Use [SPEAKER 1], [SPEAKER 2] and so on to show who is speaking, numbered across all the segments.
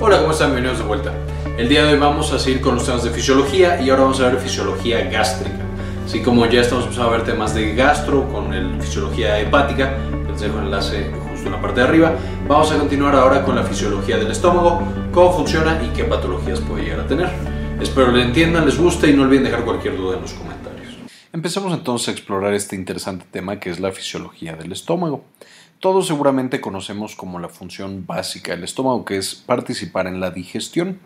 [SPEAKER 1] Hola, ¿cómo están? Bienvenidos de vuelta. El día de hoy vamos a seguir con los temas de fisiología y ahora vamos a ver fisiología gástrica. Así como ya estamos empezando a ver temas de gastro con el fisiología hepática, les dejo el enlace justo en la parte de arriba. Vamos a continuar ahora con la fisiología del estómago, cómo funciona y qué patologías puede llegar a tener. Espero lo entiendan, les guste y no olviden dejar cualquier duda en los comentarios. Empecemos entonces a explorar este interesante tema que es la fisiología del estómago. Todos seguramente conocemos como la función básica del estómago, que es participar en la digestión.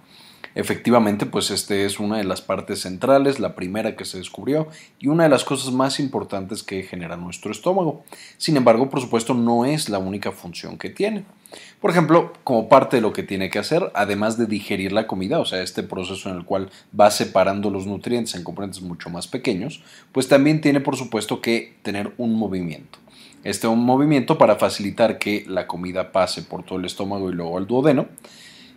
[SPEAKER 1] Efectivamente, pues este es una de las partes centrales, la primera que se descubrió y una de las cosas más importantes que genera nuestro estómago. Sin embargo, por supuesto, no es la única función que tiene. Por ejemplo, como parte de lo que tiene que hacer, además de digerir la comida, o sea, este proceso en el cual va separando los nutrientes en componentes mucho más pequeños, pues también tiene, por supuesto, que tener un movimiento. Este es un movimiento para facilitar que la comida pase por todo el estómago y luego al duodeno,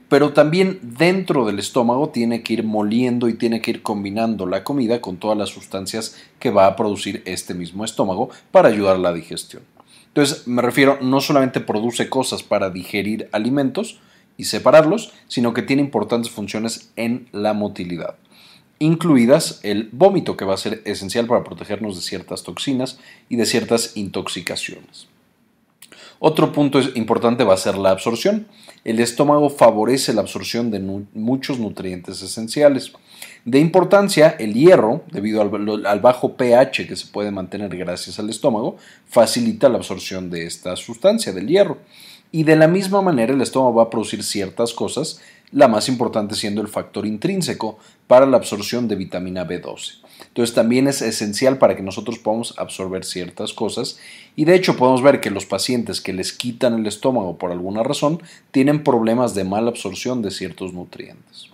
[SPEAKER 1] pero también dentro del estómago tiene que ir moliendo y tiene que ir combinando la comida con todas las sustancias que va a producir este mismo estómago para ayudar a la digestión. Entonces me refiero, no solamente produce cosas para digerir alimentos y separarlos, sino que tiene importantes funciones en la motilidad incluidas el vómito, que va a ser esencial para protegernos de ciertas toxinas y de ciertas intoxicaciones. Otro punto importante va a ser la absorción. El estómago favorece la absorción de muchos nutrientes esenciales. De importancia, el hierro, debido al, al, bajo pH que se puede mantener gracias al estómago, facilita la absorción de esta sustancia, del hierro. Y de la misma manera el estómago va a producir ciertas cosas la más importante siendo el factor intrínseco para la absorción de vitamina B12. Entonces también es esencial para que nosotros podamos absorber ciertas cosas y de hecho podemos ver que los pacientes que les quitan el estómago por alguna razón tienen problemas de mala absorción de ciertos nutrientes.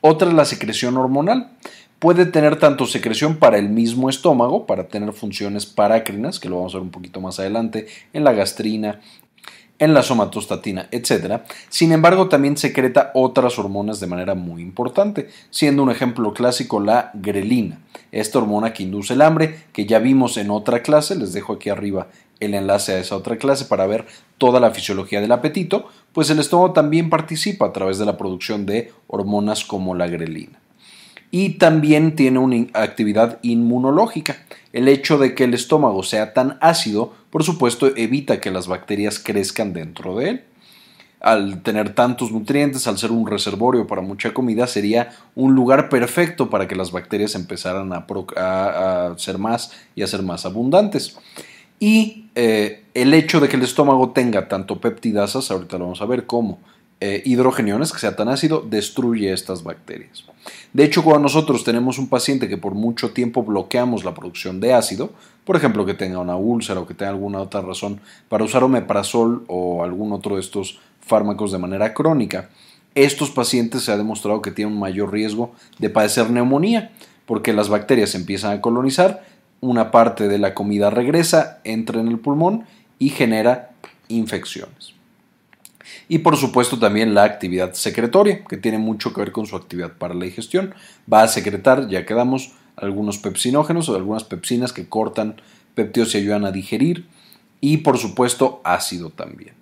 [SPEAKER 1] Otra es la secreción hormonal. Puede tener tanto secreción para el mismo estómago, para tener funciones parácrinas, que lo vamos a ver un poquito más adelante, en la gastrina, en la somatostatina, etc. Sin embargo, también secreta otras hormonas de manera muy importante, siendo un ejemplo clásico la grelina, esta hormona que induce el hambre, que ya vimos en otra clase, les dejo aquí arriba el enlace a esa otra clase para ver toda la fisiología del apetito, pues el estómago también participa a través de la producción de hormonas como la grelina y también tiene una actividad inmunológica. El hecho de que el estómago sea tan ácido, por supuesto, evita que las bacterias crezcan dentro de él. Al tener tantos nutrientes, al ser un reservorio para mucha comida, sería un lugar perfecto para que las bacterias empezaran a, ser más y a ser más abundantes. Y eh, el hecho de que el estómago tenga tanto peptidasas, ahorita lo vamos a ver cómo, eh, hidrogeniones, que sea tan ácido, destruye estas bacterias. De hecho, cuando nosotros tenemos un paciente que por mucho tiempo bloqueamos la producción de ácido, por ejemplo, que tenga una úlcera o que tenga alguna otra razón para usar omeprazol o algún otro de estos fármacos de manera crónica, estos pacientes se ha demostrado que tienen un mayor riesgo de padecer neumonía, porque las bacterias empiezan a colonizar, una parte de la comida regresa, entra en el pulmón y genera infecciones. Y por supuesto también la actividad secretoria, que tiene mucho que ver con su actividad para la digestión. Va a secretar, ya quedamos, algunos pepsinógenos o algunas pepsinas que cortan péptidos y ayudan a digerir. Y por supuesto ácido también.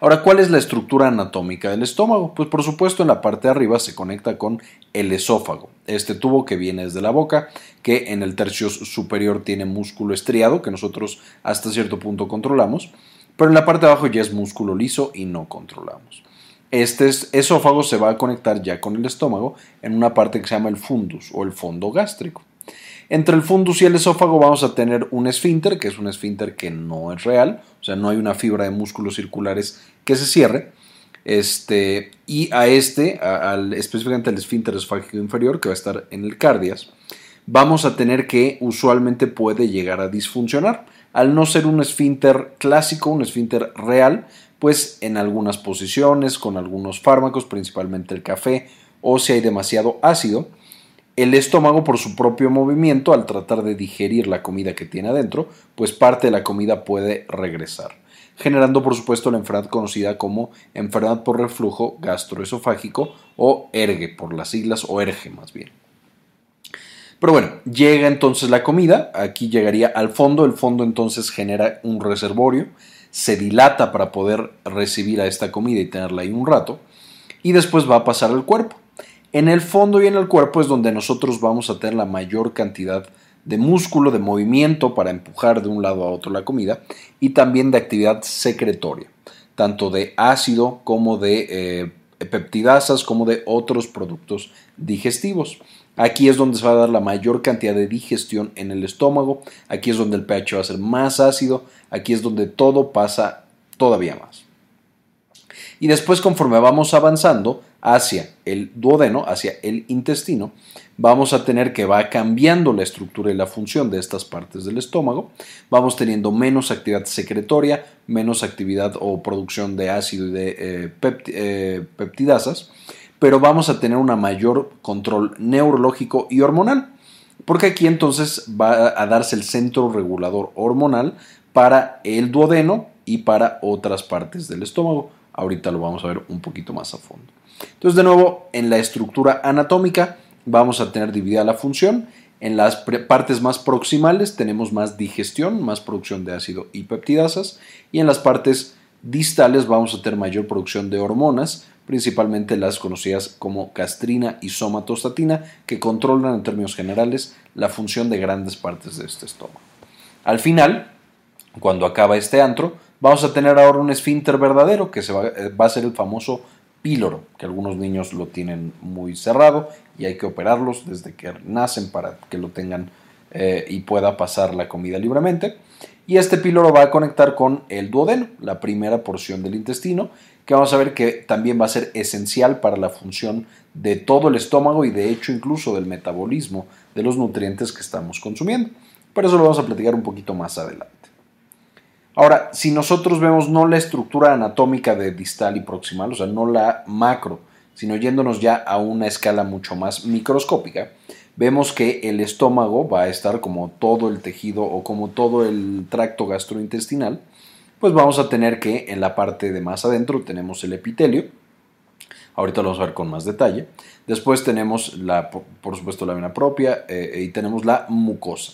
[SPEAKER 1] Ahora, ¿cuál es la estructura anatómica del estómago? Pues por supuesto en la parte de arriba se conecta con el esófago, este tubo que viene desde la boca, que en el tercio superior tiene músculo estriado, que nosotros hasta cierto punto controlamos, pero en la parte de abajo ya es músculo liso y no controlamos. Este esófago se va a conectar ya con el estómago en una parte que se llama el fundus o el fondo gástrico. Entre el fundus y el esófago vamos a tener un esfínter, que es un esfínter que no es real, o sea, no hay una fibra de músculos circulares que se cierre. Este, y a este, al, específicamente al esfínter esofágico inferior, que va a estar en el cardias, vamos a tener que usualmente puede llegar a disfuncionar al no ser un esfínter clásico, un esfínter real, pues en algunas posiciones, con algunos fármacos, principalmente el café, o si hay demasiado ácido, el estómago por su propio movimiento, al tratar de digerir la comida que tiene adentro, pues parte de la comida puede regresar, generando por supuesto la enfermedad conocida como enfermedad por reflujo gastroesofágico o ERGE por las siglas o ERGE más bien. Pero bueno, llega entonces la comida, aquí llegaría al fondo, el fondo entonces genera un reservorio, se dilata para poder recibir a esta comida y tenerla ahí un rato, y después va a pasar al cuerpo. En el fondo y en el cuerpo es donde nosotros vamos a tener la mayor cantidad de músculo, de movimiento para empujar de un lado a otro la comida, y también de actividad secretoria, tanto de ácido como de eh, peptidasas, como de otros productos digestivos. Aquí es donde se va a dar la mayor cantidad de digestión en el estómago, aquí es donde el pH va a ser más ácido, aquí es donde todo pasa todavía más. Y después conforme vamos avanzando hacia el duodeno, hacia el intestino, vamos a tener que va cambiando la estructura y la función de estas partes del estómago, vamos teniendo menos actividad secretoria, menos actividad o producción de ácido y de eh, eh, peptidasas, pero vamos a tener un mayor control neurológico y hormonal, porque aquí entonces va a darse el centro regulador hormonal para el duodeno y para otras partes del estómago. Ahorita lo vamos a ver un poquito más a fondo. Entonces, de nuevo, en la estructura anatómica vamos a tener dividida la función. En las partes más proximales tenemos más digestión, más producción de ácido y peptidasas. Y en las partes distales vamos a tener mayor producción de hormonas, principalmente las conocidas como castrina y somatostatina, que controlan en términos generales la función de grandes partes de este estómago. Al final, cuando acaba este antro, vamos a tener ahora un esfínter verdadero, que se va, eh, a ser el famoso píloro, que algunos niños lo tienen muy cerrado y hay que operarlos desde que nacen para que lo tengan eh, y pueda pasar la comida libremente. Y este píloro va a conectar con el duodeno, la primera porción del intestino, que vamos a ver que también va a ser esencial para la función de todo el estómago y de hecho incluso del metabolismo de los nutrientes que estamos consumiendo. Pero eso lo vamos a platicar un poquito más adelante. Ahora, si nosotros vemos no la estructura anatómica de distal y proximal, o sea, no la macro, sino yéndonos ya a una escala mucho más microscópica, vemos que el estómago va a estar como todo el tejido o como todo el tracto gastrointestinal, pues vamos a tener que en la parte de más adentro tenemos el epitelio, ahorita lo vamos a ver con más detalle, después tenemos la, por supuesto la vena propia eh, y tenemos la mucosa.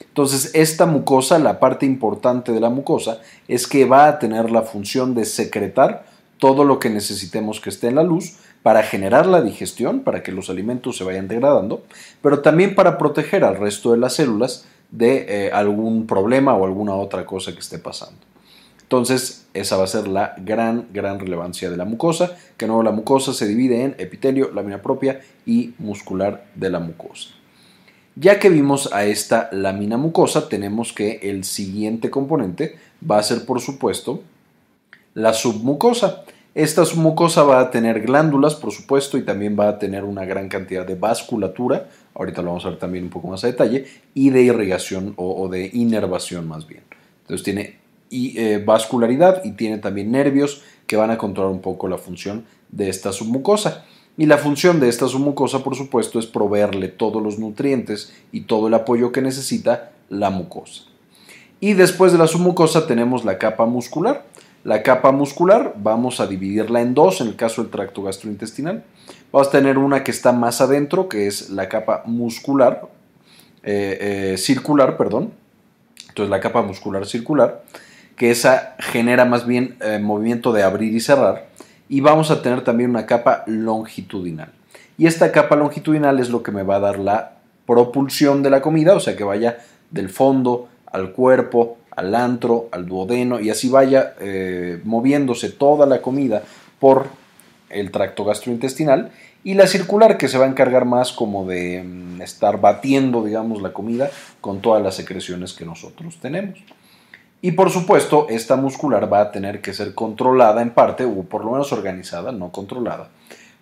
[SPEAKER 1] Entonces, esta mucosa, la parte importante de la mucosa, es que va a tener la función de secretar todo lo que necesitemos que esté en la luz para generar la digestión, para que los alimentos se vayan degradando, pero también para proteger al resto de las células de eh, algún problema o alguna otra cosa que esté pasando. Entonces, esa va a ser la gran, gran relevancia de la mucosa, que no la mucosa se divide en epitelio, lámina propia y muscular de la mucosa. Ya que vimos a esta lámina mucosa, tenemos que el siguiente componente va a ser, por supuesto, la submucosa. Esta submucosa va a tener glándulas, por supuesto, y también va a tener una gran cantidad de vasculatura, ahorita lo vamos a ver también un poco más a detalle, y de irrigación o, de inervación más bien. Entonces tiene y eh, vascularidad y tiene también nervios que van a controlar un poco la función de esta submucosa. Y la función de esta submucosa, por supuesto, es proveerle todos los nutrientes y todo el apoyo que necesita la mucosa. Y después de la submucosa tenemos la capa muscular. La capa muscular vamos a dividirla en dos en el caso del tracto gastrointestinal. Vamos a tener una que está más adentro, que es la capa muscular, eh, eh, circular, perdón. Entonces la capa muscular circular que esa genera más bien eh, movimiento de abrir y cerrar. Y vamos a tener también una capa longitudinal. Y esta capa longitudinal es lo que me va a dar la propulsión de la comida, o sea que vaya del fondo al cuerpo, al antro, al duodeno y así vaya eh, moviéndose toda la comida por el tracto gastrointestinal y la circular que se va a encargar más como de mm, estar batiendo digamos la comida con todas las secreciones que nosotros tenemos. Y por supuesto, esta muscular va a tener que ser controlada en parte, o por lo menos organizada, no controlada,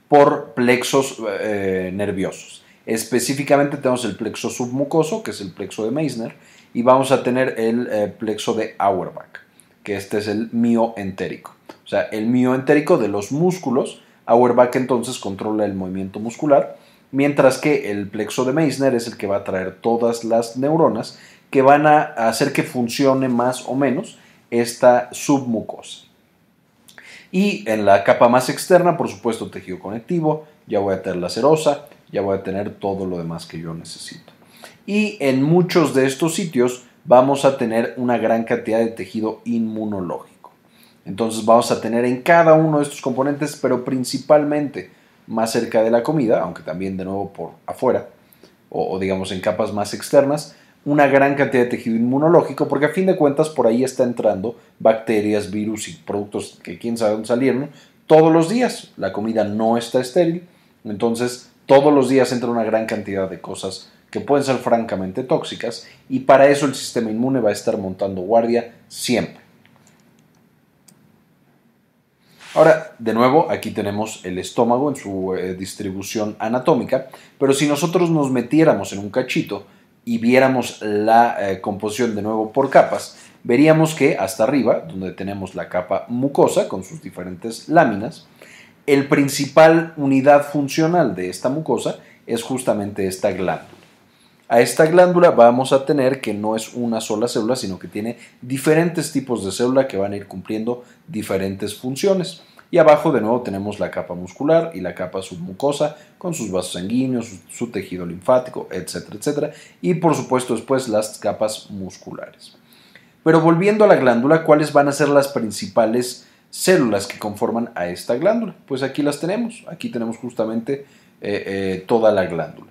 [SPEAKER 1] por plexos eh, nerviosos. Específicamente tenemos el plexo submucoso, que es el plexo de Meissner, y vamos a tener el eh, plexo de Auerbach, que este es el mioentérico. O sea, el mioentérico de los músculos, Auerbach entonces controla el movimiento muscular, mientras que el plexo de Meissner es el que va a traer todas las neuronas que van a hacer que funcione más o menos esta submucosa. Y en la capa más externa, por supuesto, tejido conectivo, ya voy a tener la serosa, ya voy a tener todo lo demás que yo necesito.
[SPEAKER 2] y en muchos de estos sitios vamos a tener una gran cantidad de tejido inmunológico. Entonces vamos a tener en cada uno de estos componentes, pero principalmente más cerca de la comida, aunque también de nuevo por afuera, o, digamos en capas más externas, una gran cantidad de tejido inmunológico, porque a fin de cuentas por ahí está entrando bacterias, virus y productos que quién sabe dónde salieron todos los días. La comida no está estéril, entonces todos los días entra una gran cantidad de cosas que pueden ser francamente tóxicas y para eso el sistema inmune va a estar montando guardia siempre. Ahora, de nuevo, aquí tenemos el estómago en su eh, distribución anatómica, pero si nosotros nos metiéramos en un cachito y viéramos la eh, composición de nuevo por capas, veríamos que hasta arriba, donde tenemos la capa mucosa con sus diferentes láminas, el principal unidad funcional de esta mucosa es justamente esta glándula. A esta glándula vamos a tener que no es una sola célula, sino que tiene diferentes tipos de célula que van a ir cumpliendo diferentes funciones. Y abajo de nuevo tenemos la capa muscular y la capa submucosa con sus vasos sanguíneos, su, tejido linfático, etcétera, etcétera. Y por supuesto después las capas musculares. Pero volviendo a la glándula, ¿cuáles van a ser las principales células que conforman a esta glándula? Pues aquí las tenemos. Aquí tenemos justamente eh, eh, toda la glándula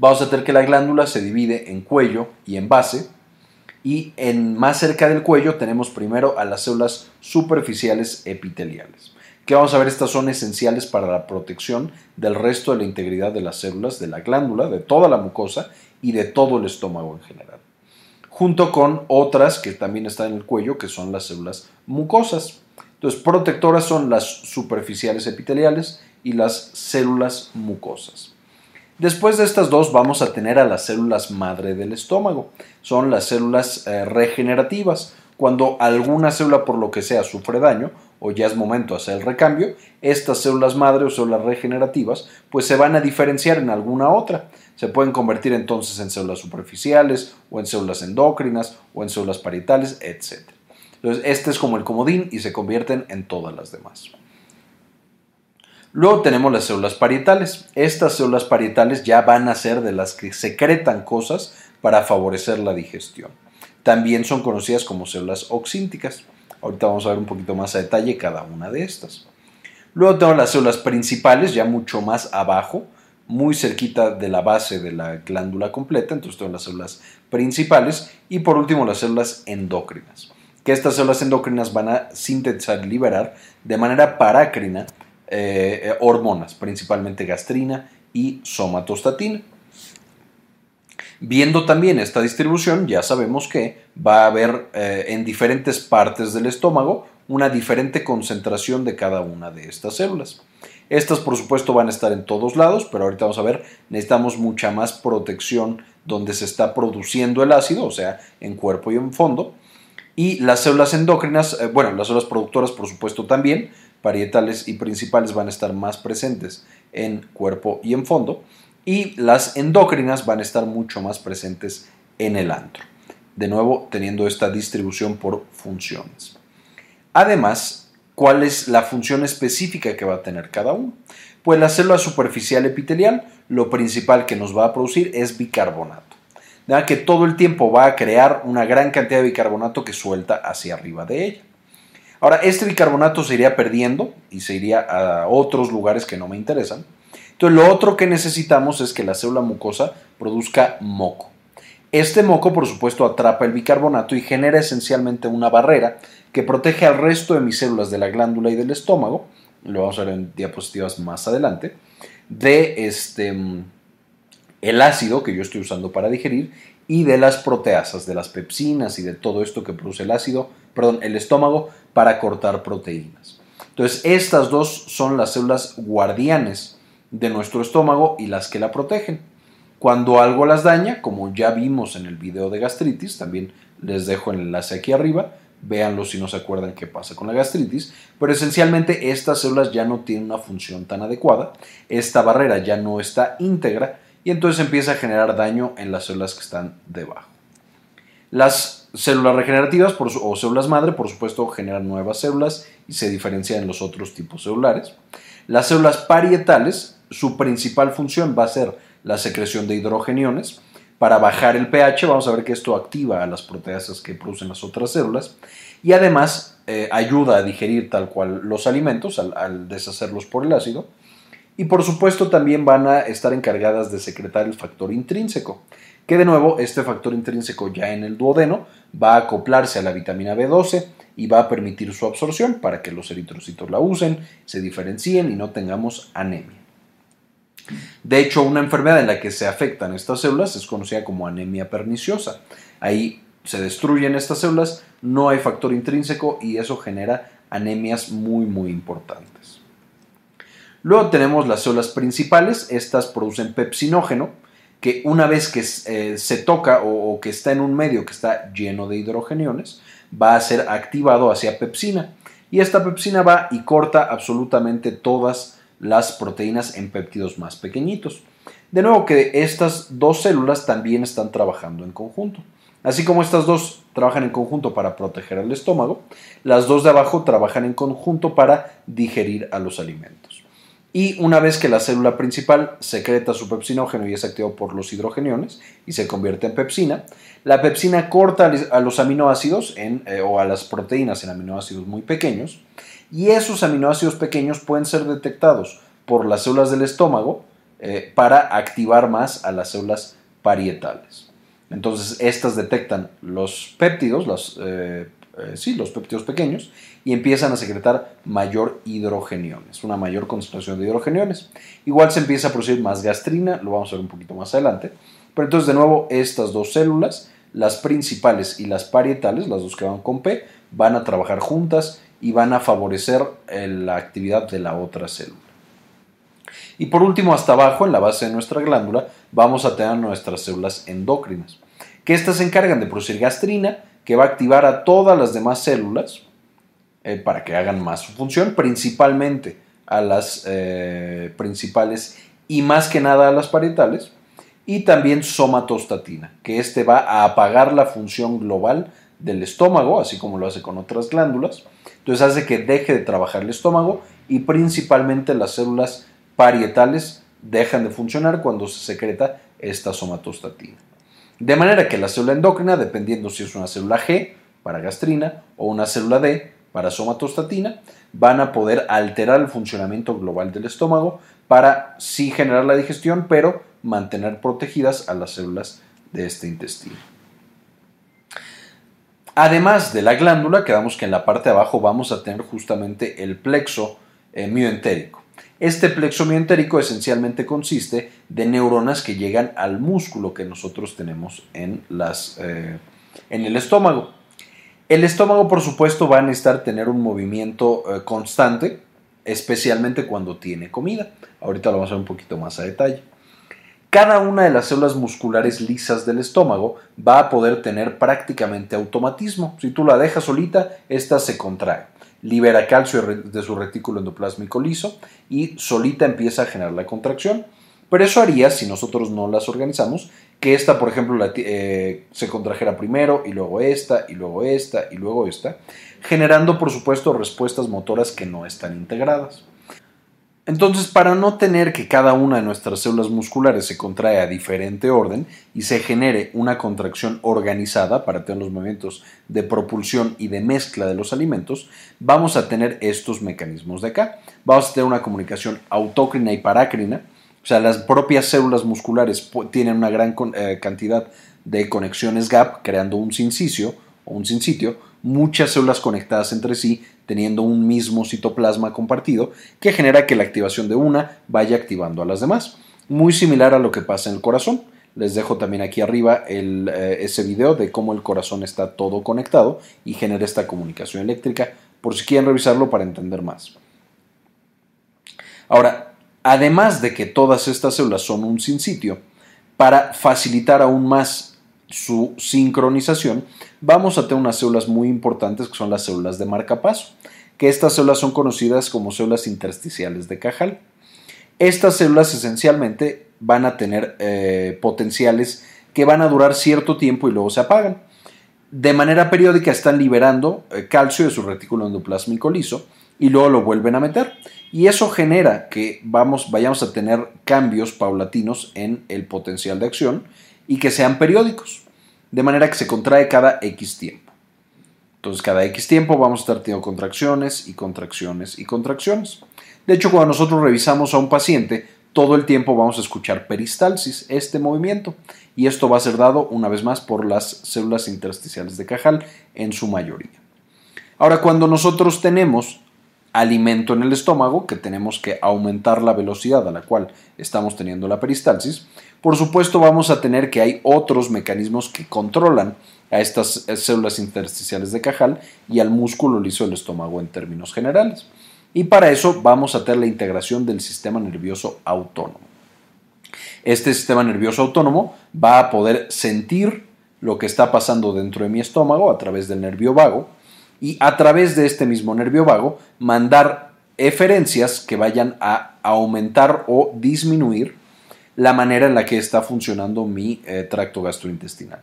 [SPEAKER 2] vamos a tener que la glándula se divide en cuello y en base. Y en más cerca del cuello tenemos primero a las células superficiales epiteliales. Que vamos a ver, estas son esenciales para la protección del resto de la integridad de las células de la glándula, de toda la mucosa y de todo el estómago en general. Junto con otras que también están en el cuello, que son las células mucosas. Entonces, protectoras son las superficiales epiteliales y las células mucosas. Después de estas dos vamos a tener a las células madre del estómago. Son las células eh, regenerativas. Cuando alguna célula por lo que sea sufre daño o ya es momento de hacer el recambio, estas células madre o células regenerativas pues se van a diferenciar en alguna otra. Se pueden convertir entonces en células superficiales o en células endócrinas o en células parietales, etc. Entonces este es como el comodín y se convierten en todas las demás. Luego tenemos las células parietales. Estas células parietales ya van a ser de las que secretan cosas para favorecer la digestión. También son conocidas como células oxínticas. Ahorita vamos a ver un poquito más a detalle cada una de estas. Luego tenemos las células principales, ya mucho más abajo, muy cerquita de la base de la glándula completa, entonces tenemos las células principales. Y por último las células endócrinas, que estas células endócrinas van a sintetizar y liberar de manera parácrina eh, eh, hormonas, principalmente gastrina y somatostatina. Viendo también esta distribución, ya sabemos que va a haber eh, en diferentes partes del estómago una diferente concentración de cada una de estas células. Estas, por supuesto, van a estar en todos lados, pero ahorita vamos a ver, necesitamos mucha más protección donde se está produciendo el ácido, o sea, en cuerpo y en fondo. Y las células endócrinas, bueno, las células productoras, por supuesto, también, parietales y principales van a estar más presentes en cuerpo y en fondo y las endócrinas van a estar mucho más presentes en el antro. De nuevo, teniendo esta distribución por funciones. Además, ¿cuál es la función específica que va a tener cada uno? Pues la célula superficial epitelial, lo principal que nos va a producir es bicarbonato. De que todo el tiempo va a crear una gran cantidad de bicarbonato que suelta hacia arriba de ella. Ahora, este bicarbonato se iría perdiendo y se iría a otros lugares que no me interesan. Entonces, lo otro que necesitamos es que la célula mucosa produzca moco. Este moco, por supuesto, atrapa el bicarbonato y genera esencialmente una barrera que protege al resto de mis células de la glándula y del estómago, lo vamos a ver en diapositivas más adelante, de este, el ácido que yo estoy usando para digerir y de las proteasas, de las pepsinas y de todo esto que produce el ácido, perdón, el estómago para cortar proteínas. Entonces, estas dos son las células guardianes de nuestro estómago y las que la protegen. Cuando algo las daña, como ya vimos en el video de gastritis, también les dejo el enlace aquí arriba, véanlo si no se acuerdan qué pasa con la gastritis, pero esencialmente estas células ya no tienen una función tan adecuada, esta barrera ya no está íntegra y entonces empieza a generar daño en las células que están debajo. Las Células regenerativas o células madre, por supuesto, generan nuevas células y se diferencian en los otros tipos celulares. Las células parietales, su principal función va a ser la secreción de hidrogeniones. para bajar el pH. Vamos a ver que esto activa a las proteasas que producen las otras células y además eh, ayuda a digerir tal cual los alimentos al, deshacerlos por el ácido. Y por supuesto también van a estar encargadas de secretar el factor intrínseco, que de nuevo este factor intrínseco ya en el duodeno va a acoplarse a la vitamina B12 y va a permitir su absorción para que los eritrocitos la usen, se diferencien y no tengamos anemia. De hecho, una enfermedad en la que se afectan estas células es conocida como anemia perniciosa. Ahí se destruyen estas células, no hay factor intrínseco y eso genera anemias muy muy importantes. Luego tenemos las células principales, estas producen pepsinógeno, que una vez que eh, se toca o, que está en un medio que está lleno de hidrogeniones, va a ser activado hacia pepsina. Y esta pepsina va y corta absolutamente todas las proteínas en péptidos más pequeñitos. De nuevo que estas dos células también están trabajando en conjunto. Así como estas dos trabajan en conjunto para proteger el estómago, las dos de abajo trabajan en conjunto para digerir a los alimentos. Y una vez que la célula principal secreta su pepsinógeno y es activado por los hidrogeniones y se convierte en pepsina, la pepsina corta a los aminoácidos eh, o a las proteínas en aminoácidos muy pequeños y esos aminoácidos pequeños pueden ser detectados por las células del estómago eh, para activar más a las células parietales. Entonces, estas detectan los péptidos, eh, sí, los péptidos pequeños, y empiezan a secretar mayor hidrogeniones, una mayor concentración de hidrogeniones. Igual se empieza a producir más gastrina, lo vamos a ver un poquito más adelante. Pero entonces, de nuevo, estas dos células, las principales y las parietales, las dos que van con P, van a trabajar juntas y van a favorecer eh, la actividad de la otra célula. Y por último, hasta abajo, en la base de nuestra glándula, vamos a tener nuestras células endocrinas, que estas se encargan de producir gastrina, que va a activar a todas las demás células eh, para que hagan más su función, principalmente a las eh, principales y más que nada a las parietales, y también somatostatina, que este va a apagar la función global del estómago, así como lo hace con otras glándulas. Entonces hace que deje de trabajar el estómago y principalmente las células parietales dejan de funcionar cuando se secreta esta somatostatina. De manera que la célula endocrina, dependiendo si es una célula G para gastrina o una célula D para somatostatina, van a poder alterar el funcionamiento global del estómago para sí generar la digestión, pero mantener protegidas a las células de este intestino. Además de la glándula, quedamos que en la parte de abajo vamos a tener justamente el plexo eh, mioentérico. Este plexo mioentérico esencialmente consiste de neuronas que llegan al músculo que nosotros tenemos en, las, eh, en el estómago. El estómago, por supuesto, va a necesitar tener un movimiento eh, constante, especialmente cuando tiene comida. Ahorita lo vamos a ver un poquito más a detalle. Cada una de las células musculares lisas del estómago va a poder tener prácticamente automatismo. Si tú la dejas solita, esta se contrae, libera calcio de su retículo endoplásmico liso y solita empieza a generar la contracción. Pero eso haría, si nosotros no las organizamos, que esta, por ejemplo, eh, se contrajera primero y luego esta y luego esta y luego esta, generando, por supuesto, respuestas motoras que no están integradas. Entonces, para no tener que cada una de nuestras células musculares se contrae a diferente orden y se genere una contracción organizada para tener los movimientos de propulsión y de mezcla de los alimentos, vamos a tener estos mecanismos de acá. Vamos a tener una comunicación autócrina y parácrina, o sea, las propias células musculares tienen una gran eh, cantidad de conexiones gap, creando un sincicio o un sincitio, muchas células conectadas entre sí teniendo un mismo citoplasma compartido que genera que la activación de una vaya activando a las demás. Muy similar a lo que pasa en el corazón. Les dejo también aquí arriba eh, ese video de cómo el corazón está todo conectado y genera esta comunicación eléctrica por si quieren revisarlo para entender más. Ahora, además de que todas estas células son un sinsitio, para facilitar aún más su sincronización, vamos a tener unas células muy importantes que son las células de marcapaso, que estas células son conocidas como células intersticiales de Cajal. Estas células esencialmente van a tener eh, potenciales que van a durar cierto tiempo y luego se apagan. De manera periódica están liberando eh, calcio de su retículo endoplásmico liso y luego lo vuelven a meter. Y eso genera que vamos, vayamos a tener cambios paulatinos en el potencial de acción y que sean periódicos, de manera que se contrae cada X tiempo. Entonces, cada X tiempo vamos a estar teniendo contracciones y contracciones y contracciones. De hecho, cuando nosotros revisamos a un paciente, todo el tiempo vamos a escuchar peristalsis, este movimiento, y esto va a ser dado una vez más por las células intersticiales de Cajal en su mayoría. Ahora, cuando nosotros tenemos alimento en el estómago, que tenemos que aumentar la velocidad a la cual estamos teniendo la peristalsis, por supuesto vamos a tener que hay otros mecanismos que controlan a estas células intersticiales de Cajal y al músculo liso del estómago en términos generales. Y para eso vamos a tener la integración del sistema nervioso autónomo. Este sistema nervioso autónomo va a poder sentir lo que está pasando dentro de mi estómago a través del nervio vago y a través de este mismo nervio vago mandar eferencias que vayan a aumentar o disminuir la manera en la que está funcionando mi eh, tracto gastrointestinal.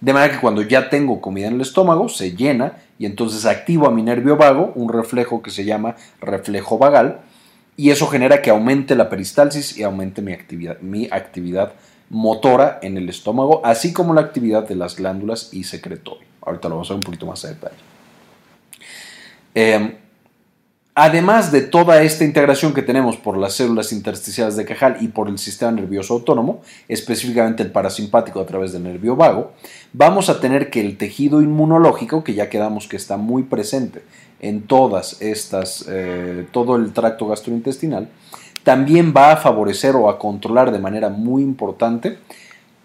[SPEAKER 2] De manera que cuando ya tengo comida en el estómago, se llena y entonces activo a mi nervio vago, un reflejo que se llama reflejo vagal, y eso genera que aumente la peristalsis y aumente mi actividad, mi actividad motora en el estómago, así como la actividad de las glándulas y secretorio. Ahorita lo vamos a ver un poquito más a detalle. Eh, Además de toda esta integración que tenemos por las células intersticiales de Cajal y por el sistema nervioso autónomo, específicamente el parasimpático a través del nervio vago, vamos a tener que el tejido inmunológico, que ya quedamos que está muy presente en todas estas, eh, todo el tracto gastrointestinal, también va a favorecer o a controlar de manera muy importante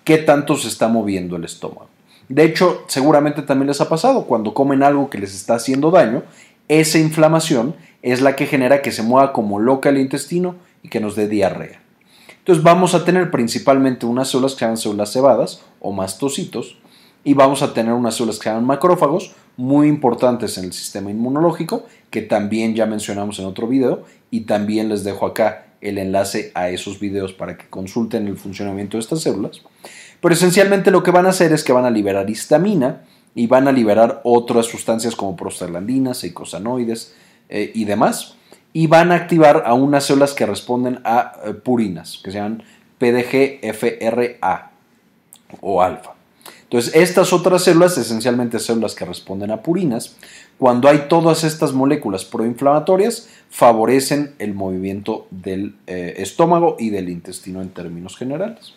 [SPEAKER 2] qué tanto se está moviendo el estómago. De hecho, seguramente también les ha pasado cuando comen algo que les está haciendo daño, esa inflamación es la que genera que se mueva como loca el intestino y que nos dé diarrea. Entonces vamos a tener principalmente unas células que se llaman células cebadas o mastocitos y vamos a tener unas células que se llaman macrófagos muy importantes en el sistema inmunológico que también ya mencionamos en otro video y también les dejo acá el enlace a esos videos para que consulten el funcionamiento de estas células. Pero esencialmente lo que van a hacer es que van a liberar histamina y van a liberar otras sustancias como prostaglandinas, eicosanoides, eh, y demás, y van a activar a unas células que responden a eh, purinas, que se llaman PDGFRA o alfa. Entonces, estas otras células, esencialmente células que responden a purinas, cuando hay todas estas moléculas proinflamatorias, favorecen el movimiento del eh, estómago y del intestino en términos generales.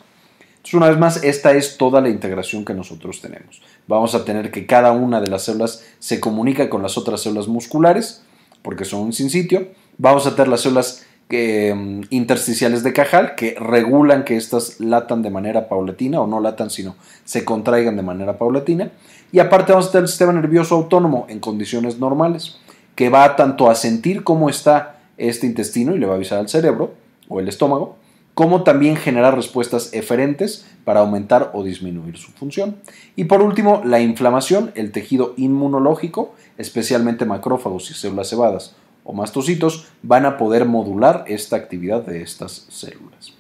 [SPEAKER 2] Una vez más, esta es toda la integración que nosotros tenemos. Vamos a tener que cada una de las células se comunica con las otras células musculares porque son sin sitio. Vamos a tener las células mm, intersticiales de Cajal que regulan que éstas latan de manera paulatina o no latan sino se contraigan de manera paulatina. Y aparte vamos a tener el sistema nervioso autónomo en condiciones normales que va tanto a sentir cómo está este intestino y le va a avisar al cerebro o el estómago, como también generar respuestas eferentes para aumentar o disminuir su función. Y por último, la inflamación, el tejido inmunológico, especialmente macrófagos y células cebadas o mastocitos, van a poder modular esta actividad de estas células.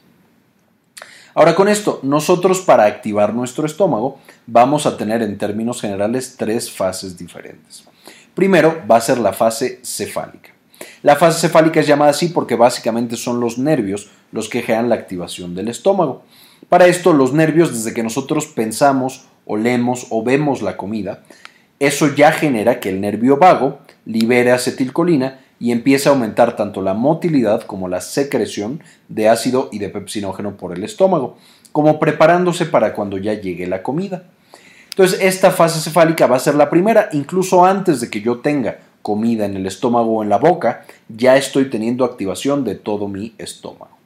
[SPEAKER 2] Ahora con esto, nosotros para activar nuestro estómago vamos a tener en términos generales tres fases diferentes. Primero va a ser la fase cefálica. La fase cefálica es llamada así porque básicamente son los nervios los que generan la activación del estómago. Para esto, los nervios, desde que nosotros pensamos, olemos o vemos la comida, eso ya genera que el nervio vago libere acetilcolina y empiece a aumentar tanto la motilidad como la secreción de ácido y de pepsinógeno por el estómago, como preparándose para cuando ya llegue la comida. Entonces, esta fase cefálica va a ser la primera, incluso antes de que yo tenga comida en el estómago o en la boca, ya estoy teniendo activación de todo mi estómago.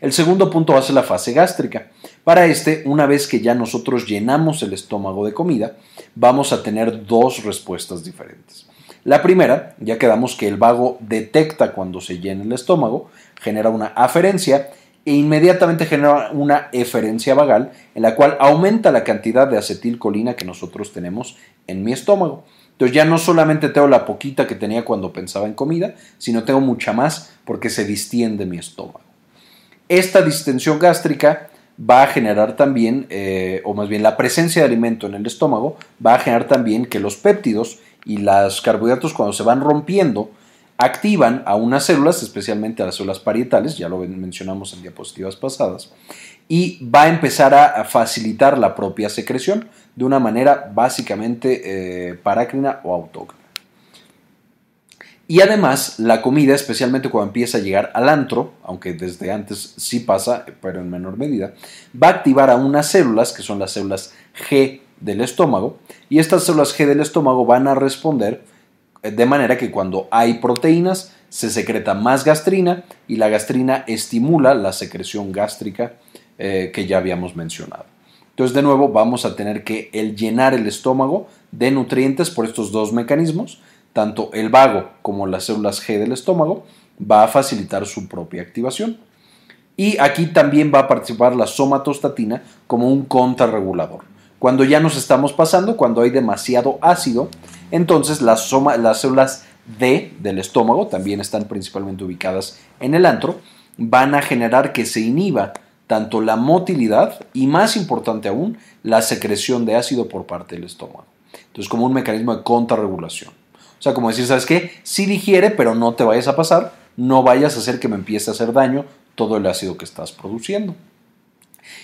[SPEAKER 2] El segundo punto ser la fase gástrica. Para este, una vez que ya nosotros llenamos el estómago de comida, vamos a tener dos respuestas diferentes. La primera, ya quedamos que el vago detecta cuando se llena el estómago, genera una aferencia e inmediatamente genera una eferencia vagal en la cual aumenta la cantidad de acetilcolina que nosotros tenemos en mi estómago. Entonces ya no solamente tengo la poquita que tenía cuando pensaba en comida, sino tengo mucha más porque se distiende mi estómago. Esta distensión gástrica va a generar también, eh, o más bien la presencia de alimento en el estómago, va a generar también que los péptidos y los carbohidratos cuando se van rompiendo activan a unas células, especialmente a las células parietales, ya lo mencionamos en diapositivas pasadas, y va a empezar a facilitar la propia secreción de una manera básicamente eh, parácrina o autócrina. Y además, la comida, especialmente cuando empieza a llegar al antro, aunque desde antes sí pasa, pero en menor medida, va a activar a unas células, que son las células G del estómago, y estas células G del estómago van a responder eh, de manera que cuando hay proteínas, se secreta más gastrina y la gastrina estimula la secreción gástrica eh, que ya habíamos mencionado. Entonces, de nuevo, vamos a tener que llenar el estómago de nutrientes por estos dos mecanismos tanto el vago como las células G del estómago, va a facilitar su propia activación. Y aquí también va a participar la somatostatina como un contrarregulador. Cuando ya nos estamos pasando, cuando hay demasiado ácido, entonces las, las células D del estómago, también están principalmente ubicadas en el antro, van a generar que se inhiba tanto la motilidad y, más importante aún, la secreción de ácido por parte del estómago. Entonces, como un mecanismo de contrarregulación. O sea, como decir, ¿sabes qué? Sí digiere, pero no te vayas a pasar, no vayas a hacer que me empiece a hacer daño todo el ácido que estás produciendo.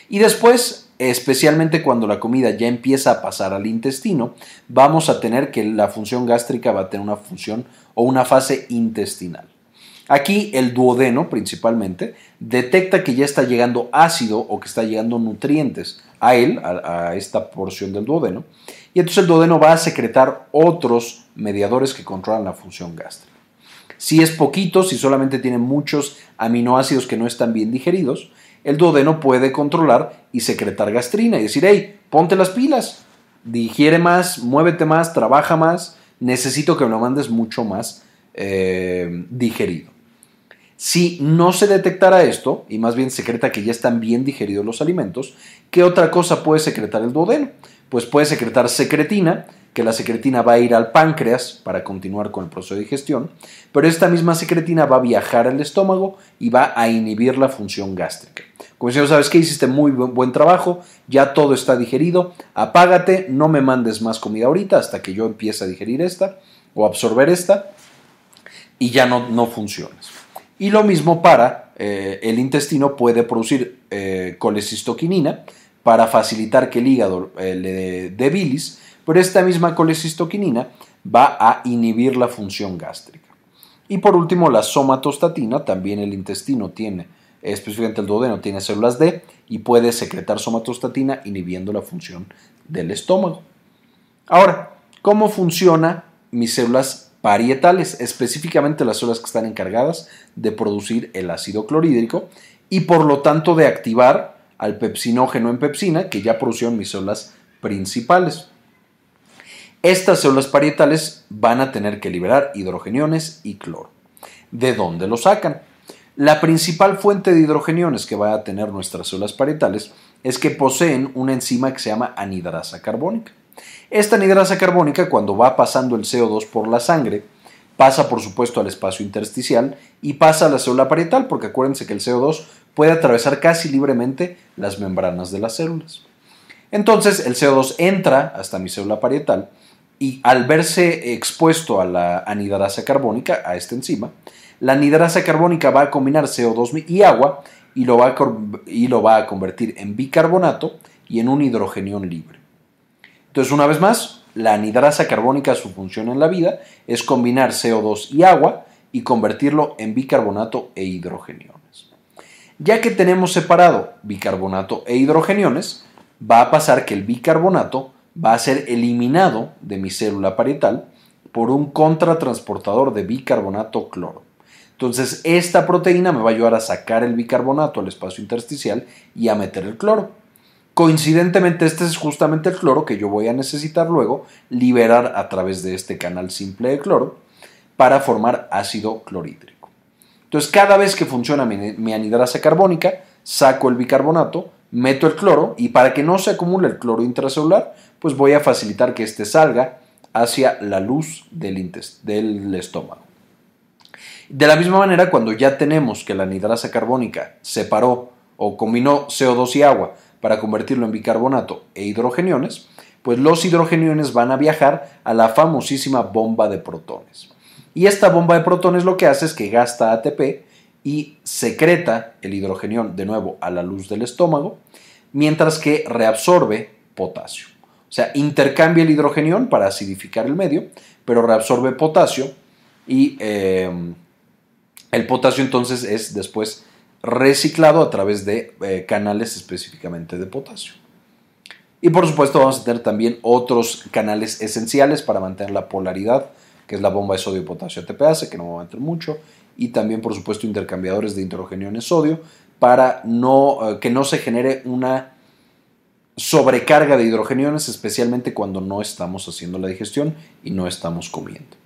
[SPEAKER 2] Y después, especialmente cuando la comida ya empieza a pasar al intestino, vamos a tener que la función gástrica va a tener una función o una fase intestinal. Aquí el duodeno principalmente detecta que ya está llegando ácido o que está llegando nutrientes a él, a, esta porción del duodeno, y entonces el duodeno va a secretar otros mediadores que controlan la función gástrica. Si es poquito, si solamente tiene muchos aminoácidos que no están bien digeridos, el duodeno puede controlar y secretar gastrina y decir, hey, ponte las pilas, digiere más, muévete más, trabaja más, necesito que me lo mandes mucho más eh, digerido. Si no se detectara esto, y más bien secreta que ya están bien digeridos los alimentos, ¿qué otra cosa puede secretar el duodeno? Pues puede secretar secretina, que la secretina va a ir al páncreas para continuar con el proceso de digestión, pero esta misma secretina va a viajar al estómago y va a inhibir la función gástrica. Como si sabes que hiciste muy buen trabajo, ya todo está digerido, apágate, no me mandes más comida ahorita hasta que yo empiece a digerir esta o absorber esta y ya no, no funciones. Y lo mismo para eh, el intestino puede producir eh, para facilitar que el hígado eh, le dé bilis, pero esta misma colecistoquinina va a inhibir la función gástrica. Y por último, la somatostatina, también el intestino tiene, específicamente el duodeno, tiene células D y puede secretar somatostatina inhibiendo la función del estómago. Ahora, ¿cómo funciona mis células parietales, específicamente las células que están encargadas de producir el ácido clorhídrico y por lo tanto de activar al pepsinógeno en pepsina que ya producieron mis células principales? Estas células parietales van a tener que liberar hidrogeniones y cloro. ¿De dónde lo sacan? La principal fuente de hidrogeniones que van a tener nuestras células parietales es que poseen una enzima que se llama anidrasa carbónica. Esta anidrasa carbónica, cuando va pasando el CO2 por la sangre, pasa por supuesto al espacio intersticial y pasa a la célula parietal, porque acuérdense que el CO2 puede atravesar casi libremente las membranas de las células. Entonces el CO2 entra hasta mi célula parietal y al verse expuesto a la anidrasa carbónica, a esta enzima, la anidrasa carbónica va a combinar CO2 y agua y lo, va a, y lo va a convertir en bicarbonato y en un hidrogenión libre. Entonces, una vez más, la anidrasa carbónica, su función en la vida es combinar CO2 y agua y convertirlo en bicarbonato e hidrogeniones. Ya que tenemos separado bicarbonato e hidrogeniones, va a pasar que el bicarbonato va a ser eliminado de mi célula parietal por un contratransportador de bicarbonato cloro. Entonces, esta proteína me va a ayudar a sacar el bicarbonato al espacio intersticial y a meter el cloro. Coincidentemente, este es justamente el cloro que yo voy a necesitar luego liberar a través de este canal simple de cloro para formar ácido clorhídrico. Entonces, cada vez que funciona mi, anidrasa carbónica, saco el bicarbonato, meto el cloro y para que no se acumule el cloro intracelular, pues voy a facilitar que éste salga hacia la luz del, del estómago. De la misma manera, cuando ya tenemos que la anidrasa carbónica separó o combinó CO2 y agua para convertirlo en bicarbonato e hidrogeniones, pues los hidrogeniones van a viajar a la famosísima bomba de protones. Y esta bomba de protones lo que hace es que gasta ATP y secreta el hidrogenión de nuevo a la luz del estómago, mientras que reabsorbe potasio. O sea, intercambia el hidrogenión para acidificar el medio, pero reabsorbe potasio y eh, el potasio entonces es después reciclado a través de eh, canales específicamente de potasio. Y por supuesto vamos a tener también otros canales esenciales para mantener la polaridad, que es la bomba de sodio potasio ATPase, que no va a meter mucho, y también por supuesto intercambiadores de hidrogeniones sodio para no, eh, que no se genere una sobrecarga de hidrogeniones, especialmente cuando no estamos haciendo la digestión y no estamos comiendo.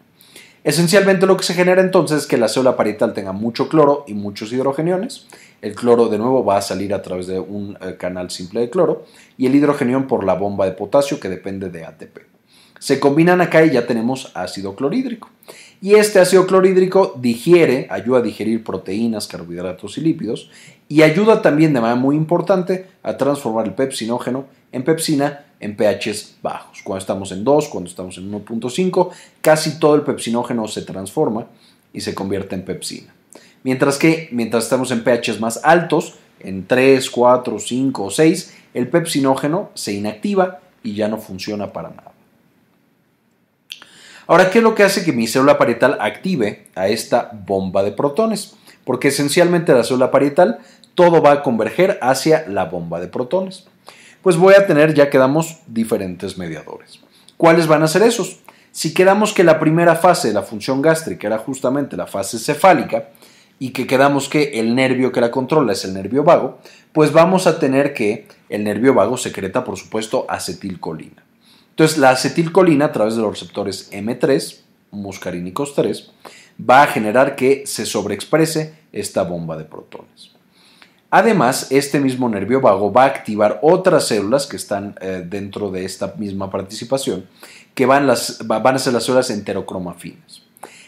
[SPEAKER 2] Esencialmente lo que se genera entonces es que la célula parietal tenga mucho cloro y muchos hidrogeniones. El cloro de nuevo va a salir a través de un eh, canal simple de cloro y el hidrogenión por la bomba de potasio que depende de ATP. Se combinan acá y ya tenemos ácido clorhídrico. Y este ácido clorhídrico digiere, ayuda a digerir proteínas, carbohidratos y lípidos y ayuda también de manera muy importante a transformar el pepsinógeno en pepsina en pHs bajos. Cuando estamos en 2, cuando estamos en 1.5, casi todo el pepsinógeno se transforma y se convierte en pepsina. Mientras que mientras estamos en pHs más altos, en 3, 4, 5 o 6, el pepsinógeno se inactiva y ya no funciona para nada. Ahora, ¿qué es lo que hace que mi célula parietal active a esta bomba de protones? Porque esencialmente la célula parietal todo va a converger hacia la bomba de protones. Pues voy a tener, ya quedamos, diferentes mediadores. ¿Cuáles van a ser esos? Si quedamos que la primera fase de la función gástrica era justamente la fase cefálica y que quedamos que el nervio que la controla es el nervio vago, pues vamos a tener que el nervio vago secreta, por supuesto, acetilcolina. Entonces, la acetilcolina a través de los receptores M3, muscarínicos 3, va a generar que se sobreexprese esta bomba de protones. Además, este mismo nervio vago va a activar otras células que están eh, dentro de esta misma participación, que van, van a ser las células enterocromafines.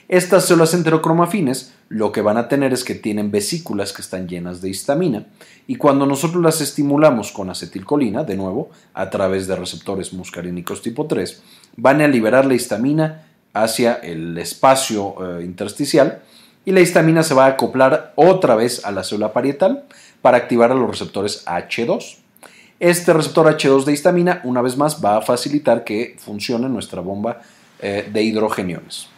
[SPEAKER 2] Estas células enterocromafines lo que van a tener es que tienen vesículas que están llenas de histamina y cuando nosotros las estimulamos con acetilcolina, de nuevo, a través de receptores muscarínicos tipo 3, van a liberar la histamina hacia el espacio eh, intersticial y la histamina se va a acoplar otra vez a la célula parietal para activar a los receptores H2. Este receptor H2 de histamina, una vez más, va a facilitar que funcione nuestra bomba eh, de hidrogeniones.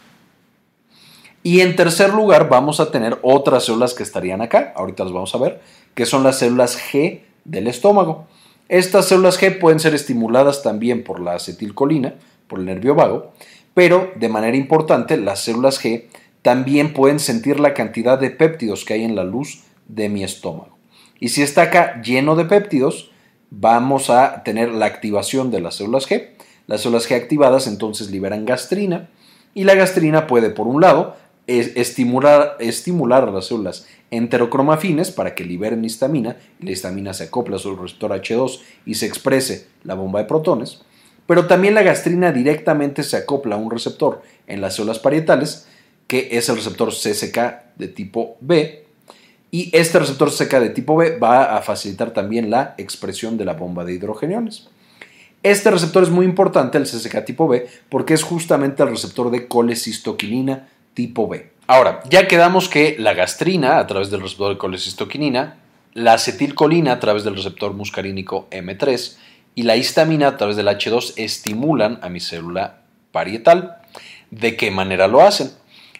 [SPEAKER 2] Y en tercer lugar vamos a tener otras células que estarían acá, ahorita las vamos a ver, que son las células G del estómago. Estas células G pueden ser estimuladas también por la acetilcolina, por el nervio vago, pero de manera importante las células G también pueden sentir la cantidad de péptidos que hay en la luz de mi estómago. Y si está acá lleno de péptidos, vamos a tener la activación de las células G. Las células G activadas entonces liberan gastrina y la gastrina puede, por un lado, estimular, estimular a las células enterocromafines para que liberen histamina la histamina se acopla a su receptor H2 y se exprese la bomba de protones, pero también la gastrina directamente se acopla a un receptor en las células parietales que es el receptor CSK de tipo B y este receptor CSK de tipo B va a facilitar también la expresión de la bomba de hidrogeniones. Este receptor es muy importante, el CSK tipo B, porque es justamente el receptor de colecistoquinina tipo B. Ahora, ya quedamos que la gastrina a través del receptor de colecistoquinina, la acetilcolina a través del receptor muscarínico M3 y la histamina a través del H2 estimulan a mi célula parietal. ¿De qué manera lo hacen?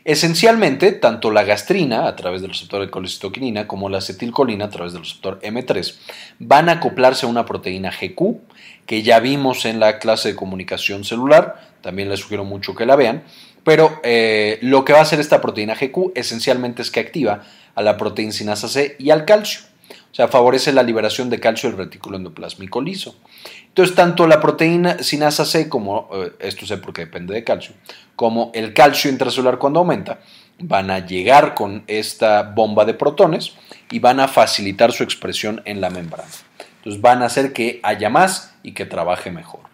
[SPEAKER 2] Esencialmente, tanto la gastrina a través del receptor de colecistoquinina como la acetilcolina a través del receptor M3 van a acoplarse a una proteína GQ que ya vimos en la clase de comunicación celular, también les sugiero mucho que la vean, pero eh, lo que va a hacer esta proteína GQ esencialmente es que activa a la proteína sinasa C y al calcio. O sea, favorece la liberación de calcio del retículo endoplásmico liso. Entonces, tanto la proteína sinasa C, como, eh, esto sé porque depende de calcio, como el calcio intracelular cuando aumenta, van a llegar con esta bomba de protones y van a facilitar su expresión en la membrana. Entonces, van a hacer que haya más y que trabaje mejor.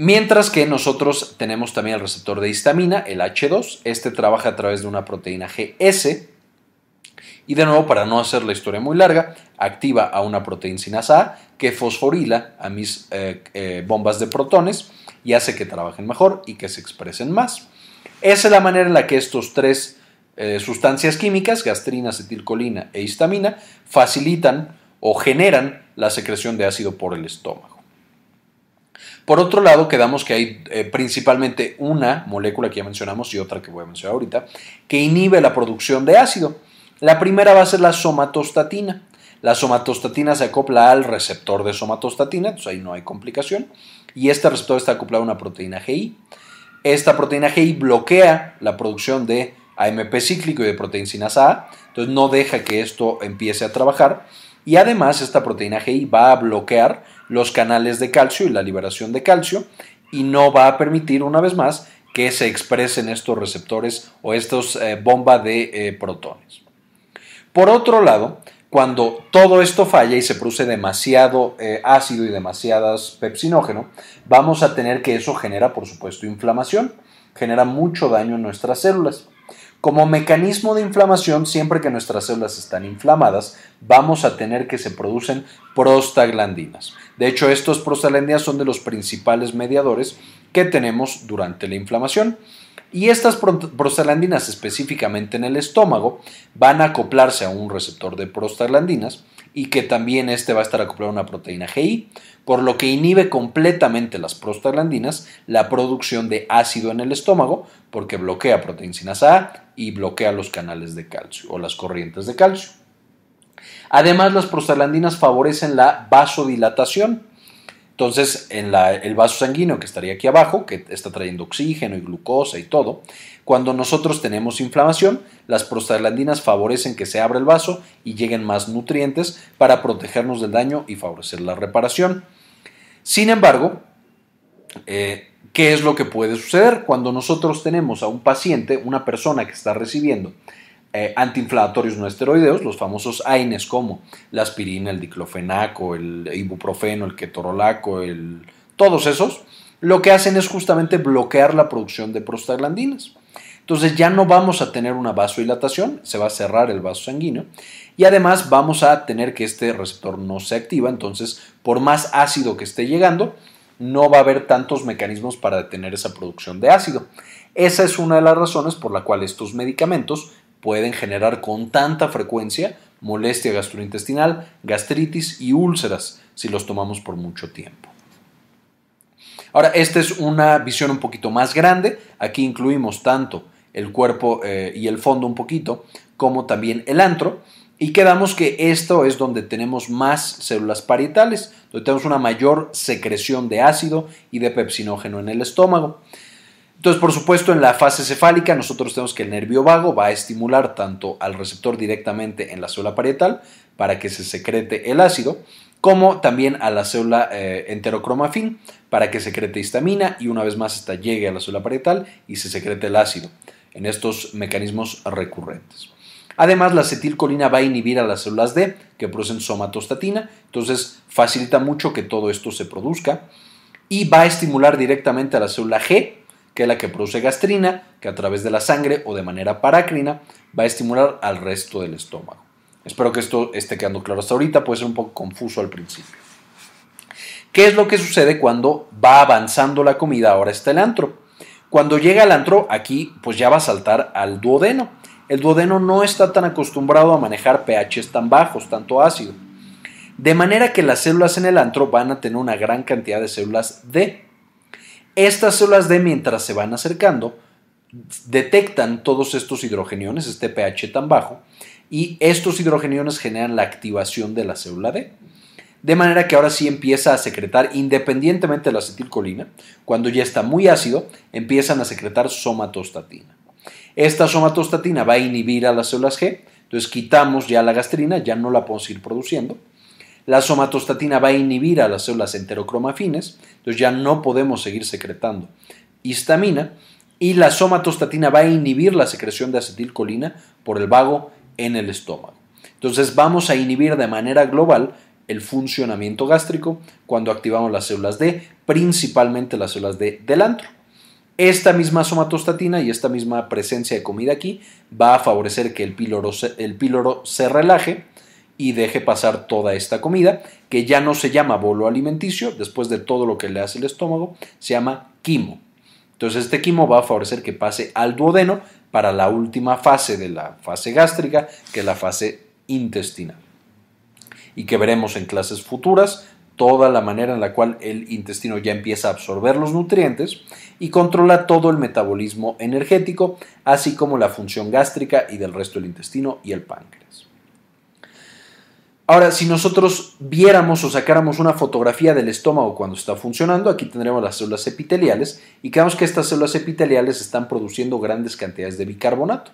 [SPEAKER 2] Mientras que nosotros tenemos también el receptor de histamina, el H2. Este trabaja a través de una proteína GS. Y de nuevo, para no hacer la historia muy larga, activa a una proteína sinasa A que fosforila a mis eh, eh, bombas de protones y hace que trabajen mejor y que se expresen más. Esa es la manera en la que estos tres eh, sustancias químicas, gastrina, acetilcolina e histamina, facilitan o generan la secreción de ácido por el estómago. Por otro lado, quedamos que hay principalmente una molécula que ya mencionamos y otra que voy a mencionar ahorita, que inhibe la producción de ácido. La primera va a ser la somatostatina. La somatostatina se acopla al receptor de somatostatina, entonces ahí no hay complicación. Y este receptor está acoplado a una proteína GI. Esta proteína GI bloquea la producción de AMP cíclico y de proteína A, entonces no deja que esto empiece a trabajar. Y además esta proteína GI va a bloquear los canales de calcio y la liberación de calcio y no va a permitir una vez más que se expresen estos receptores o bombas eh, bomba de eh, protones. Por otro lado, cuando todo esto falla y se produce demasiado eh, ácido y demasiadas pepsinógeno, vamos a tener que eso genera, por supuesto, inflamación, genera mucho daño en nuestras células. Como mecanismo de inflamación, siempre que nuestras células están inflamadas, vamos a tener que se producen prostaglandinas. De hecho, estos prostaglandinas son de los principales mediadores que tenemos durante la inflamación. Y estas prostaglandinas, específicamente en el estómago, van a acoplarse a un receptor de prostaglandinas y que también este va a estar acoplado a una proteína GI, por lo que inhibe completamente las prostaglandinas la producción de ácido en el estómago, porque bloquea proteína A y bloquea los canales de calcio o las corrientes de calcio. Además, las prostaglandinas favorecen la vasodilatación, entonces, en el vaso sanguíneo que estaría aquí abajo, que está trayendo oxígeno y glucosa y todo, cuando nosotros tenemos inflamación, las prostaglandinas favorecen que se abra el vaso y lleguen más nutrientes para protegernos del daño y favorecer la reparación. Sin embargo, eh, ¿qué es lo que puede suceder cuando nosotros tenemos a un paciente, una persona que está recibiendo eh, antiinflamatorios no esteroideos, los famosos AINES como la aspirina, el diclofenaco, el ibuprofeno, el ketorolaco, el, todos esos, lo que hacen es justamente bloquear la producción de prostaglandinas. Entonces ya no vamos a tener una vasodilatación, se va a cerrar el vaso sanguíneo y además vamos a tener que este receptor no se activa, entonces por más ácido que esté llegando, no va a haber tantos mecanismos para detener esa producción de ácido. Esa es una de las razones por la cual estos medicamentos pueden generar con tanta frecuencia molestia gastrointestinal, gastritis y úlceras si los tomamos por mucho tiempo. Ahora, esta es una visión un poquito más grande. Aquí incluimos tanto el cuerpo eh, y el fondo un poquito, como también el antro. Y quedamos que esto es donde tenemos más células parietales, donde tenemos una mayor secreción de ácido y de pepsinógeno en el estómago. Entonces, por supuesto, en la fase cefálica nosotros tenemos que el nervio vago va a estimular tanto al receptor directamente en la célula parietal para que se secrete el ácido, como también a la célula eh, enterocromafín para que secrete histamina y una vez más esta llegue a la célula parietal y se secrete el ácido en estos mecanismos recurrentes. Además, la acetilcolina va a inhibir a las células D que producen somatostatina, entonces facilita mucho que todo esto se produzca y va a estimular directamente a la célula G que es la que produce gastrina, que a través de la sangre o de manera parácrina va a estimular al resto del estómago. Espero que esto esté quedando claro hasta ahorita, puede ser un poco confuso al principio. ¿Qué es lo que sucede cuando va avanzando la comida? Ahora está el antro. Cuando llega al antro, aquí pues ya va a saltar al duodeno. El duodeno no está tan acostumbrado a manejar pHs tan bajos, tanto ácido. De manera que las células en el antro van a tener una gran cantidad de células D, estas células D, mientras se van acercando, detectan todos estos hidrogeniones, este pH tan bajo, y estos hidrogeniones generan la activación de la célula D. De manera que ahora sí empieza a secretar, independientemente de la acetilcolina, cuando ya está muy ácido, empiezan a secretar somatostatina. Esta somatostatina va a inhibir a las células G, entonces quitamos ya la gastrina, ya no la podemos ir produciendo, la somatostatina va a inhibir a las células enterocromafines, entonces ya no podemos seguir secretando histamina. Y la somatostatina va a inhibir la secreción de acetilcolina por el vago en el estómago. Entonces vamos a inhibir de manera global el funcionamiento gástrico cuando activamos las células D, principalmente las células D del antro. Esta misma somatostatina y esta misma presencia de comida aquí va a favorecer que el píloro el píloro se relaje y deje pasar toda esta comida, que ya no se llama bolo alimenticio, después de todo lo que le hace el estómago, se llama quimo. Entonces este quimo va a favorecer que pase al duodeno para la última fase de la fase gástrica, que es la fase intestinal. Y que veremos en clases futuras toda la manera en la cual el intestino ya empieza a absorber los nutrientes y controla todo el metabolismo energético, así como la función gástrica y del resto del intestino y el páncreas. Ahora, si nosotros viéramos o sacáramos una fotografía del estómago cuando está funcionando, aquí tendremos las células epiteliales y vemos que estas células epiteliales están produciendo grandes cantidades de bicarbonato.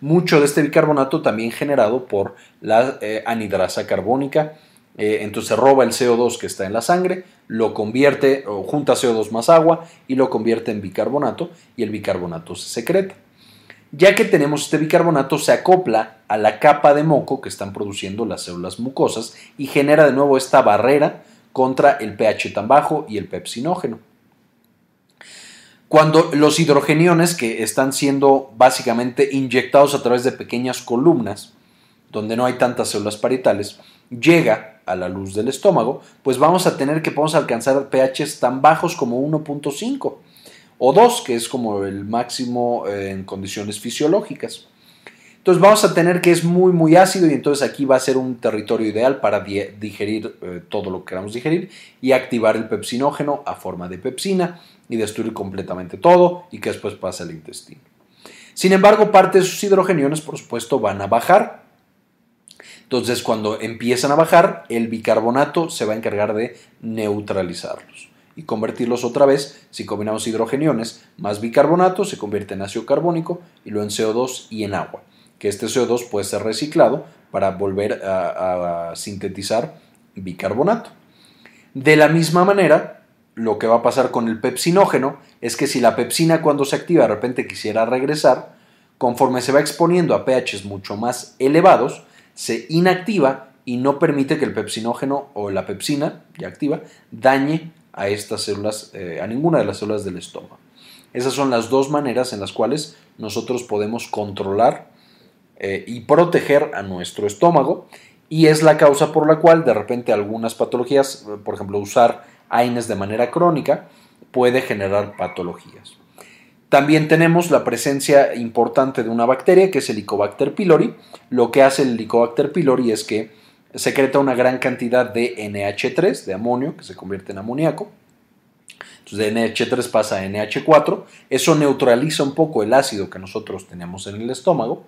[SPEAKER 2] Mucho de este bicarbonato también generado por la eh, anidrasa carbónica, eh, entonces roba el CO2 que está en la sangre, lo convierte o junta CO2 más agua y lo convierte en bicarbonato y el bicarbonato se secreta. Ya que tenemos este bicarbonato se acopla a la capa de moco que están produciendo las células mucosas y genera de nuevo esta barrera contra el pH tan bajo y el pepsinógeno. Cuando los hidrogeniones que están siendo básicamente inyectados a través de pequeñas columnas, donde no hay tantas células parietales, llega a la luz del estómago, pues vamos a tener que podemos alcanzar pHs tan bajos como 1.5 o 2, que es como el máximo eh, en condiciones fisiológicas. Entonces vamos a tener que es muy muy ácido y entonces aquí va a ser un territorio ideal para digerir eh, todo lo que queramos digerir y activar el pepsinógeno a forma de pepsina y destruir completamente todo y que después pase al intestino. Sin embargo, parte de sus hidrogeniones, por supuesto, van a bajar entonces, cuando empiezan a bajar, el bicarbonato se va a encargar de neutralizarlos y convertirlos otra vez, si combinamos hidrogeniones más bicarbonato, se convierte en ácido carbónico y luego en CO2 y en agua, que este CO2 puede ser reciclado para volver a, a sintetizar bicarbonato. De la misma manera, lo que va a pasar con el pepsinógeno es que si la pepsina cuando se activa de repente quisiera regresar, conforme se va exponiendo a pHs mucho más elevados, se inactiva y no permite que el pepsinógeno o la pepsina ya activa dañe a estas células, eh, a ninguna de las células del estómago. Esas son las dos maneras en las cuales nosotros podemos controlar eh, y proteger a nuestro estómago y es la causa por la cual de repente algunas patologías, por ejemplo usar AINES de manera crónica, puede generar patologías. También tenemos la presencia importante de una bacteria que es el Helicobacter pylori. Lo que hace el Helicobacter pylori es que secreta una gran cantidad de NH3, de amonio, que se convierte en amoníaco. Entonces de NH3 pasa a NH4. Eso neutraliza un poco el ácido que nosotros tenemos en el estómago.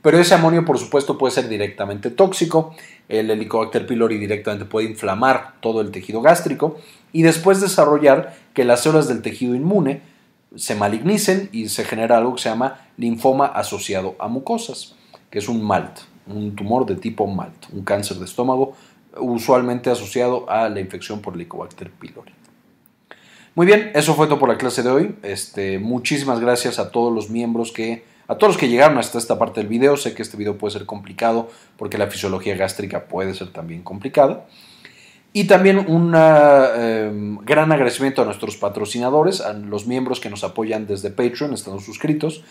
[SPEAKER 2] Pero ese amonio, por supuesto, puede ser directamente tóxico. El Helicobacter pylori directamente puede inflamar todo el tejido gástrico y después desarrollar que las células del tejido inmune se malignicen y se genera algo que se llama linfoma asociado a mucosas, que es un MALT, un tumor de tipo MALT, un cáncer de estómago usualmente asociado a la infección por Helicobacter pylori. Muy bien, eso fue todo por la clase de hoy. Este, muchísimas gracias a todos los miembros que, a todos los que llegaron hasta esta parte del video. Sé que este video puede ser complicado porque la fisiología gástrica puede ser también complicada. Y también un em, gran agradecimiento a nuestros patrocinadores, a los miembros que nos apoyan desde Patreon, estando suscritos.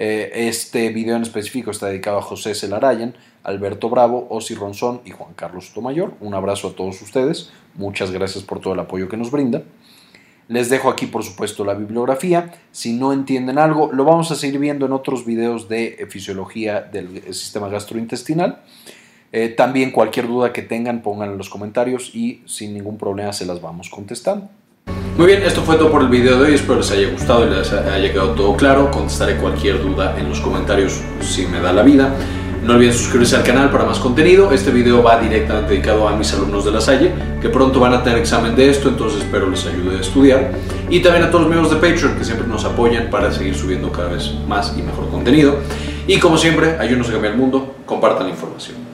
[SPEAKER 2] Eh, este video en específico está dedicado a José Celarayan, Alberto Bravo, Osi Ronzón y Juan Carlos Tomayor. Un abrazo a todos ustedes. Muchas gracias por todo el apoyo que nos brinda. Les dejo aquí, por supuesto, la bibliografía. Si no entienden algo, lo vamos a seguir viendo en otros videos de fisiología del sistema gastrointestinal. Eh, también cualquier duda que tengan, pongan en los comentarios y sin ningún problema se las vamos contestando.
[SPEAKER 1] Muy bien, esto fue todo por el video de hoy, espero les haya gustado y les haya quedado todo claro. Contestaré cualquier duda en los comentarios si me da la vida. No olviden suscribirse al canal para más contenido. Este video va directamente dedicado a mis alumnos de la Salle, que pronto van a tener examen de esto, entonces espero les ayude a estudiar. Y también a todos los miembros de Patreon que siempre nos apoyan para seguir subiendo cada vez más y mejor contenido. Y como siempre, ayúdenos a cambiar el mundo, compartan la información.